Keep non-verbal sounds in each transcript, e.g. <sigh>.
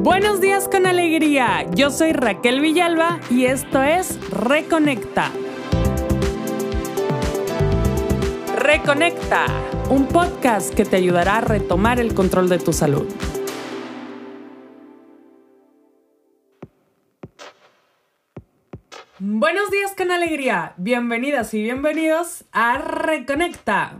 Buenos días con alegría, yo soy Raquel Villalba y esto es Reconecta. Reconecta, un podcast que te ayudará a retomar el control de tu salud. Buenos días con alegría, bienvenidas y bienvenidos a Reconecta.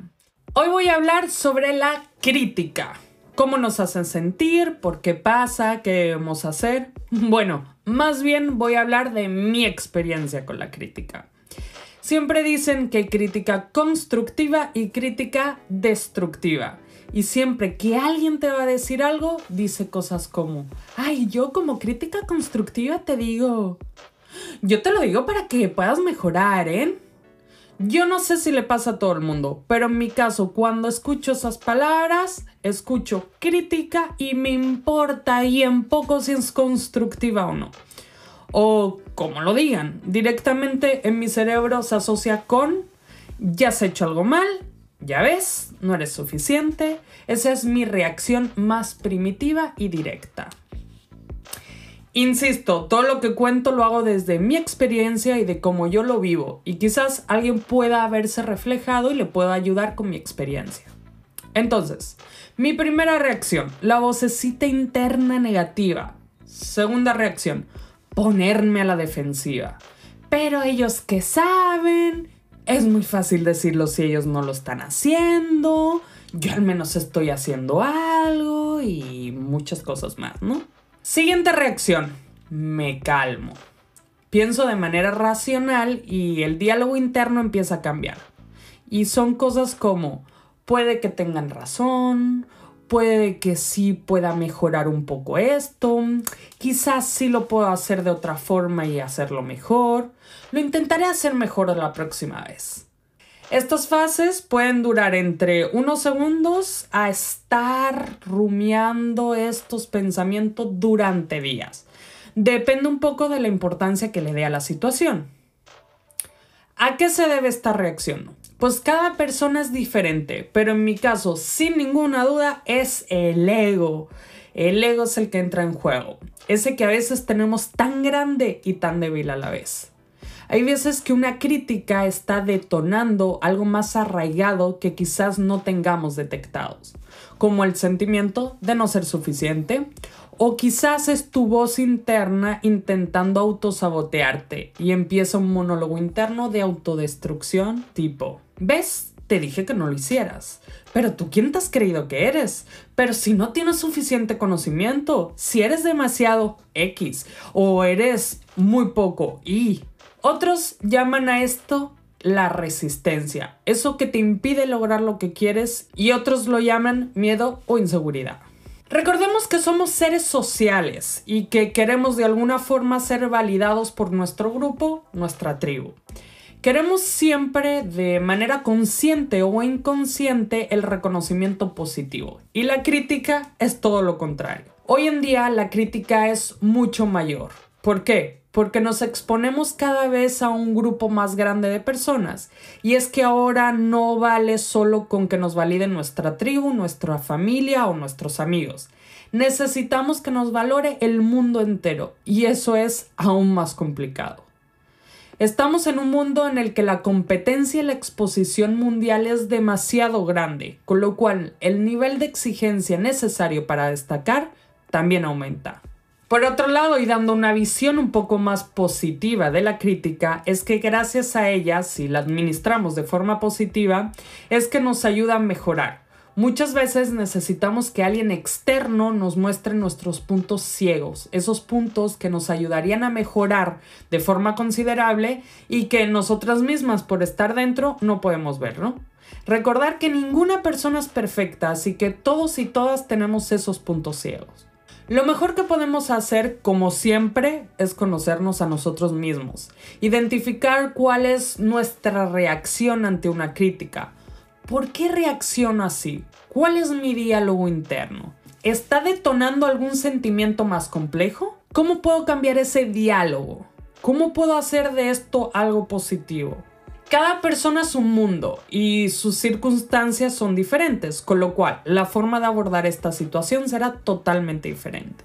Hoy voy a hablar sobre la crítica cómo nos hacen sentir, por qué pasa, qué debemos hacer. <laughs> Bueno, más bien voy a hablar de mi experiencia con la crítica. Siempre dicen que hay crítica constructiva y crítica destructiva. Y siempre que alguien te va a decir algo, dice cosas como, ay, yo como crítica constructiva te digo, yo te lo digo para que puedas mejorar, ¿eh? Yo no sé si le pasa a todo el mundo, pero en mi caso, cuando escucho esas palabras, escucho crítica y me importa y en poco si es constructiva o no. O como lo digan, directamente en mi cerebro se asocia con ya has hecho algo mal, ya ves, no eres suficiente. Esa es mi reacción más primitiva y directa. Insisto, todo lo que cuento lo hago desde mi experiencia y de cómo yo lo vivo, y quizás alguien pueda haberse reflejado y le pueda ayudar con mi experiencia. Entonces, mi primera reacción, la vocecita interna negativa. Segunda reacción, ponerme a la defensiva. Pero ellos que saben, es muy fácil decirlo si ellos no lo están haciendo, yo al menos estoy haciendo algo y muchas cosas más, ¿no? Siguiente reacción, me calmo. Pienso de manera racional y el diálogo interno empieza a cambiar. Y son cosas como, puede que tengan razón, puede que sí pueda mejorar un poco esto, quizás sí lo puedo hacer de otra forma y hacerlo mejor, lo intentaré hacer mejor la próxima vez. Estas fases pueden durar entre unos segundos a estar rumiando estos pensamientos durante días. Depende un poco de la importancia que le dé a la situación. ¿A qué se debe esta reacción? Pues cada persona es diferente, pero en mi caso, sin ninguna duda, es el ego. El ego es el que entra en juego, ese que a veces tenemos tan grande y tan débil a la vez. Hay veces que una crítica está detonando algo más arraigado que quizás no tengamos detectados, como el sentimiento de no ser suficiente, o quizás es tu voz interna intentando autosabotearte y empieza un monólogo interno de autodestrucción tipo, ¿ves? Te dije que no lo hicieras. Pero tú quién te has creído que eres? Pero si no tienes suficiente conocimiento, si eres demasiado X o eres muy poco Y otros llaman a esto la resistencia, eso que te impide lograr lo que quieres y otros lo llaman miedo o inseguridad. Recordemos que somos seres sociales y que queremos de alguna forma ser validados por nuestro grupo, nuestra tribu. Queremos siempre de manera consciente o inconsciente el reconocimiento positivo y la crítica es todo lo contrario. Hoy en día la crítica es mucho mayor. ¿Por qué? Porque nos exponemos cada vez a un grupo más grande de personas. Y es que ahora no vale solo con que nos validen nuestra tribu, nuestra familia o nuestros amigos. Necesitamos que nos valore el mundo entero y eso es aún más complicado. Estamos en un mundo en el que la competencia y la exposición mundial es demasiado grande, con lo cual el nivel de exigencia necesario para destacar también aumenta. Por otro lado, y dando una visión un poco más positiva de la crítica, es que gracias a ella, si la administramos de forma positiva, es que nos ayuda a mejorar. Muchas veces necesitamos que alguien externo nos muestre nuestros puntos ciegos, esos puntos que nos ayudarían a mejorar de forma considerable y que nosotras mismas por estar dentro no podemos ver, ¿no? Recordar que ninguna persona es perfecta, así que todos y todas tenemos esos puntos ciegos. Lo mejor que podemos hacer, como siempre, es conocernos a nosotros mismos, identificar cuál es nuestra reacción ante una crítica. ¿Por qué reacciono así? ¿Cuál es mi diálogo interno? ¿Está detonando algún sentimiento más complejo? ¿Cómo puedo cambiar ese diálogo? ¿Cómo puedo hacer de esto algo positivo? Cada persona es un mundo y sus circunstancias son diferentes, con lo cual la forma de abordar esta situación será totalmente diferente.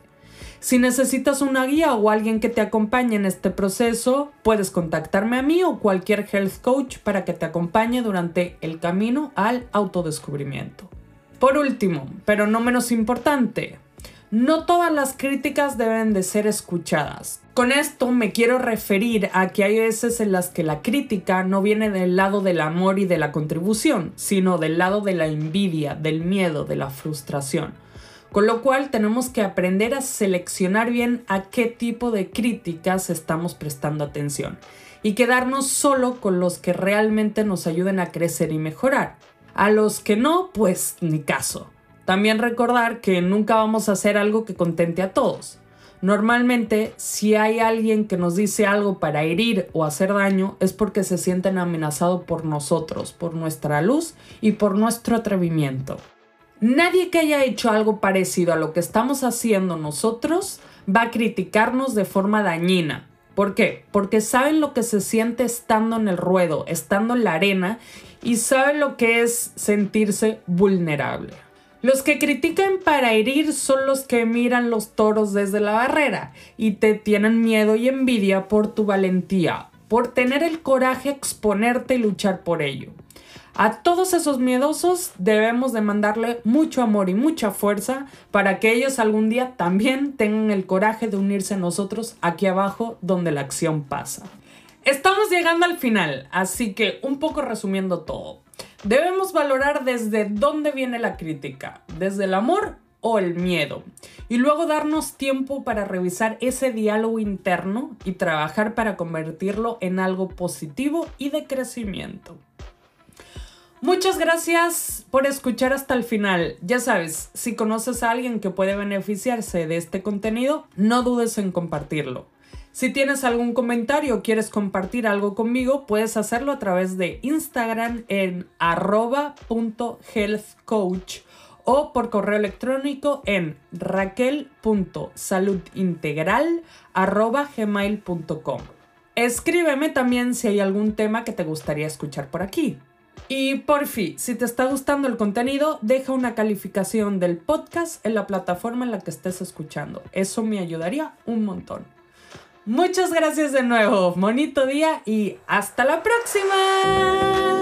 Si necesitas una guía o alguien que te acompañe en este proceso, puedes contactarme a mí o cualquier health coach para que te acompañe durante el camino al autodescubrimiento. Por último, pero no menos importante, no todas las críticas deben de ser escuchadas. Con esto me quiero referir a que hay veces en las que la crítica no viene del lado del amor y de la contribución, sino del lado de la envidia, del miedo, de la frustración. Con lo cual tenemos que aprender a seleccionar bien a qué tipo de críticas estamos prestando atención y quedarnos solo con los que realmente nos ayuden a crecer y mejorar. A los que no, pues ni caso. También recordar que nunca vamos a hacer algo que contente a todos. Normalmente, si hay alguien que nos dice algo para herir o hacer daño, es porque se sienten amenazados por nosotros, por nuestra luz y por nuestro atrevimiento. Nadie que haya hecho algo parecido a lo que estamos haciendo nosotros va a criticarnos de forma dañina. ¿Por qué? Porque saben lo que se siente estando en el ruedo, estando en la arena y saben lo que es sentirse vulnerable. Los que critican para herir son los que miran los toros desde la barrera y te tienen miedo y envidia por tu valentía, por tener el coraje a exponerte y luchar por ello. A todos esos miedosos debemos de mandarle mucho amor y mucha fuerza para que ellos algún día también tengan el coraje de unirse a nosotros aquí abajo donde la acción pasa. Estamos llegando al final, así que un poco resumiendo todo. Debemos valorar desde dónde viene la crítica, desde el amor o el miedo, y luego darnos tiempo para revisar ese diálogo interno y trabajar para convertirlo en algo positivo y de crecimiento. Muchas gracias por escuchar hasta el final. Ya sabes, si conoces a alguien que puede beneficiarse de este contenido, no dudes en compartirlo. Si tienes algún comentario o quieres compartir algo conmigo, puedes hacerlo a través de Instagram en arroba.healthcoach o por correo electrónico en raquel.saludintegral.gmail.com. Escríbeme también si hay algún tema que te gustaría escuchar por aquí. Y por fin, si te está gustando el contenido, deja una calificación del podcast en la plataforma en la que estés escuchando. Eso me ayudaría un montón. Muchas gracias de nuevo, bonito día y hasta la próxima.